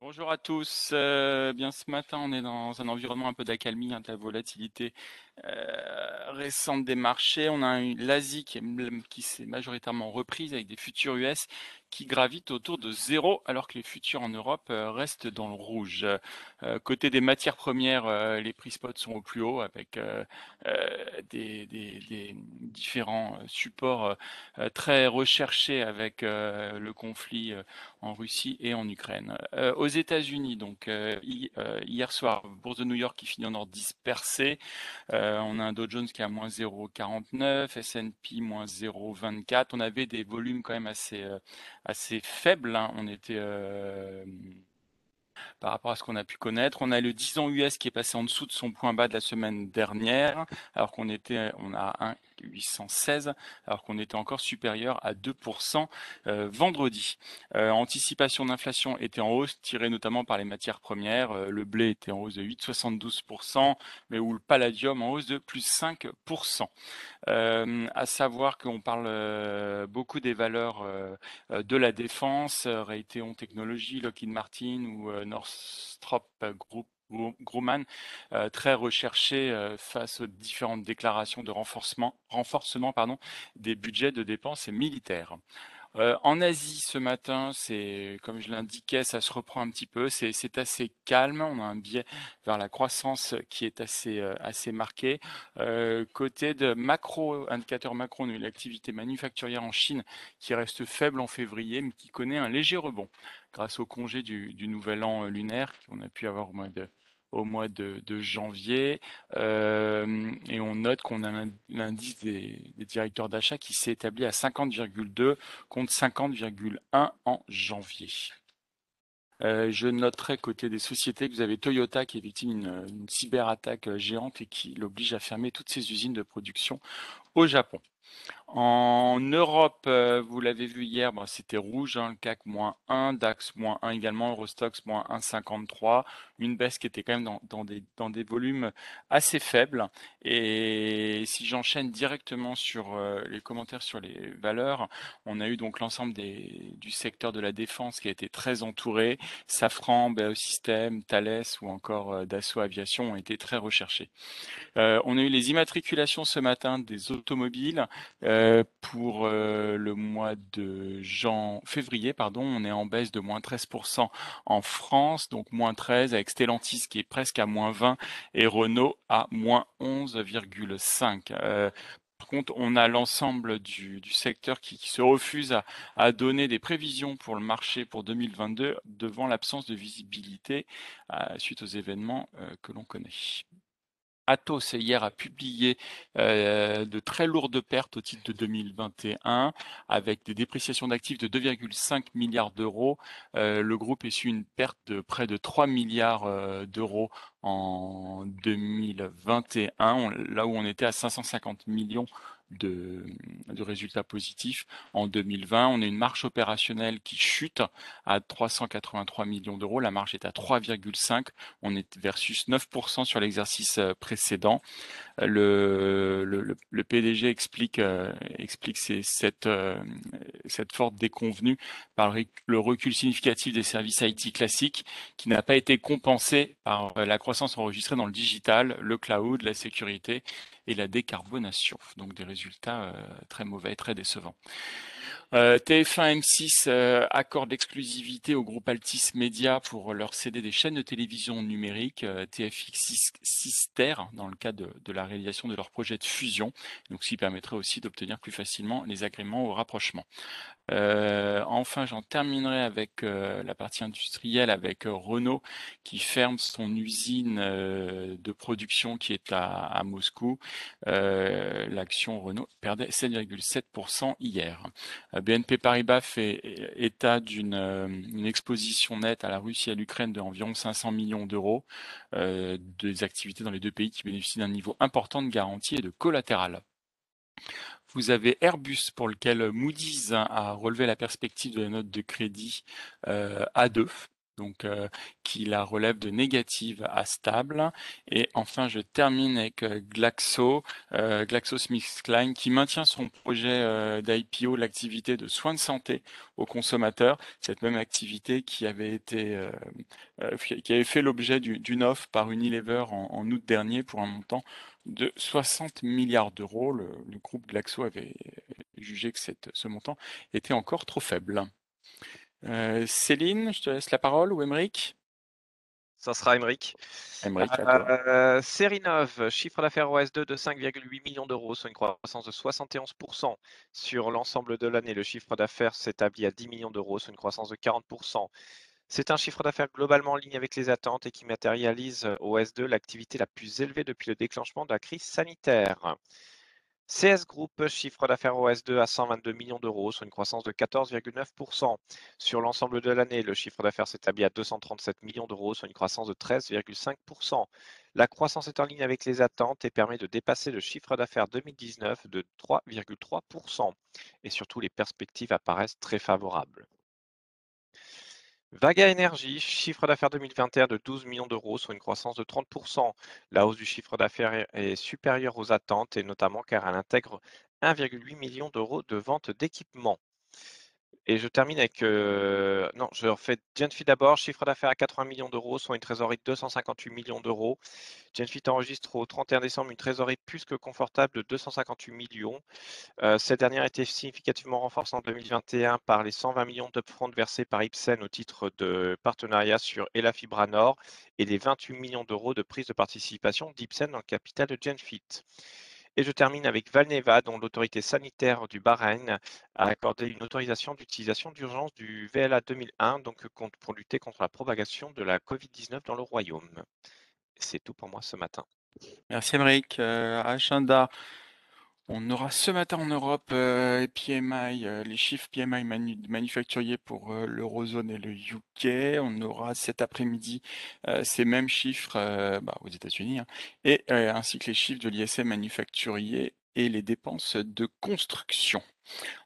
Bonjour à tous. Euh, bien ce matin, on est dans un environnement un peu d'accalmie, hein, de la volatilité euh, récente des marchés. On a l'Asie qui, qui s'est majoritairement reprise avec des futurs US qui gravitent autour de zéro alors que les futurs en Europe euh, restent dans le rouge. Euh, côté des matières premières, euh, les prix spot sont au plus haut avec des, différents supports très recherchés avec le conflit en Russie et en Ukraine. aux États-Unis, donc hier soir, bourse de New York qui finit en ordre dispersé. On a un Dow Jones qui est à moins 0,49, S&P moins 0,24. On avait des volumes quand même assez, euh, assez faibles. Hein. On était euh, par rapport à ce qu'on a pu connaître. On a le 10 ans US qui est passé en dessous de son point bas de la semaine dernière, alors qu'on était, on a un 816, alors qu'on était encore supérieur à 2% euh, vendredi. Euh, anticipation d'inflation était en hausse, tirée notamment par les matières premières. Euh, le blé était en hausse de 8,72%, mais où le palladium en hausse de plus 5%. à savoir qu'on parle beaucoup des valeurs de la défense, Raytheon Technologies, Lockheed Martin ou Northrop Group Grumman, euh, très recherché euh, face aux différentes déclarations de renforcement, renforcement pardon, des budgets de dépenses militaires. Euh, en Asie ce matin, c'est comme je l'indiquais, ça se reprend un petit peu. C'est assez calme. On a un biais vers la croissance qui est assez assez marqué. côté de macro indicateur macro, on a eu l'activité manufacturière en Chine qui reste faible en février, mais qui connaît un léger rebond grâce au congé du, du nouvel an lunaire qu'on a pu avoir au mois de au mois de, janvier. Euh, et on note qu'on a l'indice des, directeurs d'achat qui s'est établi à 50,2 contre 50,1 en janvier. Euh, je noterai côté des sociétés que vous avez Toyota qui est victime d'une cyberattaque géante et qui l'oblige à fermer toutes ses usines de production au Japon. En Europe, euh, vous l'avez vu hier, c'était rouge, hein, le CAC moins 1, DAX moins 1 également, Eurostox moins 1,53, une baisse qui était quand même dans, des, volumes assez faibles. Et si j'enchaîne directement sur euh, les commentaires sur les valeurs, on a eu donc l'ensemble du secteur de la défense qui a été très entouré. Safran, Beosystem, Thales ou encore euh, Dassault Aviation ont été très recherchés. on a eu les immatriculations ce matin des automobiles. Pour euh, le mois de février, pardon, on est en baisse de moins 13% en France, donc moins 13 avec Stellantis qui est presque à moins 20 et Renault à moins 11,5. Euh, par contre, on a l'ensemble du, secteur qui, se refuse à, donner des prévisions pour le marché pour 2022 devant l'absence de visibilité suite aux événements que l'on connaît. Atos hier a publié euh, de très lourdes pertes au titre de 2021 avec des dépréciations d'actifs de 2,5 milliards d'euros. Euh, le groupe essuie une perte de près de 3 milliards euh, d'euros en 2021, là où on était à 550 millions de, résultats positifs en 2020. On a une marge opérationnelle qui chute à 383 millions d'euros. La marge est à 3,5. On est versus 9% sur l'exercice euh, précédent. Le, le, PDG explique, euh, cette, euh, cette forte déconvenue par le recul significatif des services IT classiques qui n'a pas été compensé par la croissance enregistrée dans le digital, le cloud, la sécurité et la décarbonation. Donc des résultats euh, très mauvais, très décevants. Euh, TF1 M6 euh, accorde l'exclusivité au groupe Altis Media pour leur céder des chaînes de télévision numérique TFX Sister dans le cadre de, la réalisation de leur projet de fusion, donc ce qui permettrait aussi d'obtenir plus facilement les agréments au rapprochement. Euh, enfin, j'en terminerai avec euh, la partie industrielle, avec euh, Renault qui ferme son usine de production qui est à, Moscou. L'action Renault perdait 7,7% hier. BNP Paribas fait état d'une exposition nette à la Russie et à l'Ukraine d'environ 500 millions d'euros des activités dans les deux pays qui bénéficient d'un niveau important de garantie et de collatéral. Vous avez Airbus pour lequel Moody's a relevé la perspective de la note de crédit euh, A2 donc qui la relève de négative à stable. Et enfin, je termine avec Glaxo, GlaxoSmithKline, qui maintient son projet d'IPO, l'activité de soins de santé aux consommateurs, cette même activité qui avait été, qui avait fait l'objet d'une offre par Unilever en, août dernier pour un montant de 60 milliards d'euros. Le, groupe Glaxo avait jugé que ce montant était encore trop faible. Euh, Céline, je te laisse la parole ou Émeric? Ça sera Emmerich. Euh, série 9, chiffre d'affaires OS2 de 5,8 millions d'euros, soit une croissance de 71% sur l'ensemble de l'année. Le chiffre d'affaires s'établit à 10 millions d'euros, soit une croissance de 40%. C'est un chiffre d'affaires globalement en ligne avec les attentes et qui matérialise OS2 l'activité la plus élevée depuis le déclenchement de la crise sanitaire. CS Group, chiffre d'affaires OS2 à 122 millions d'euros, soit une croissance de 14,9%. Sur l'ensemble de l'année, le chiffre d'affaires s'établit à 237 millions d'euros, soit une croissance de 13,5%. La croissance est en ligne avec les attentes et permet de dépasser le chiffre d'affaires 2019 de 3,3%. Et surtout, les perspectives apparaissent très favorables. Vaga Énergie, chiffre d'affaires 2021 de 12 millions d'euros, soit une croissance de 30%. La hausse du chiffre d'affaires est supérieure aux attentes et notamment car elle intègre 1,8 million d'euros de vente d'équipements. Et je termine avec, euh, non, je refais Genfit d'abord, chiffre d'affaires à 80 millions d'euros, soit une trésorerie de 258 millions d'euros. Genfit enregistre au 31 décembre une trésorerie plus que confortable de 258 millions. Euh, cette dernière a été significativement renforcée en 2021 par les 120 millions d'upfront versés par Ipsen au titre de partenariat sur Elafibra Nord et les 28 millions d'euros de prise de participation d'Ipsen dans le capital de Genfit. Et je termine avec Valneva, dont l'autorité sanitaire du Bahreïn a accordé une autorisation d'utilisation d'urgence du VLA 2001 donc, pour lutter contre la propagation de la COVID-19 dans le royaume. C'est tout pour moi ce matin. Merci Émeric. Euh, on aura ce matin en Europe euh, PMI, euh, les chiffres PMI manufacturiers pour euh, l'eurozone et le UK. On aura cet après-midi ces mêmes chiffres bah, aux États-Unis hein, et ainsi que les chiffres de l'ISM manufacturier les dépenses de construction.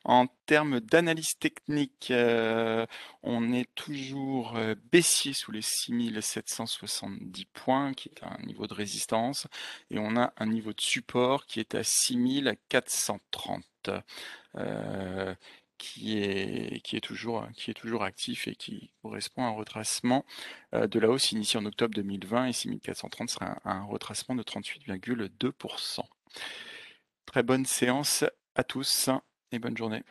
En termes d'analyse technique, euh, on est toujours euh, baissier sous les 6770 points, qui est un niveau de résistance, et on a un niveau de support qui est à 6430. Euh, qui est, toujours, actif et qui correspond à un retracement de la hausse initiée en octobre 2020 et 6430 sera un retracement de 38,2%. Très bonne séance à tous et bonne journée.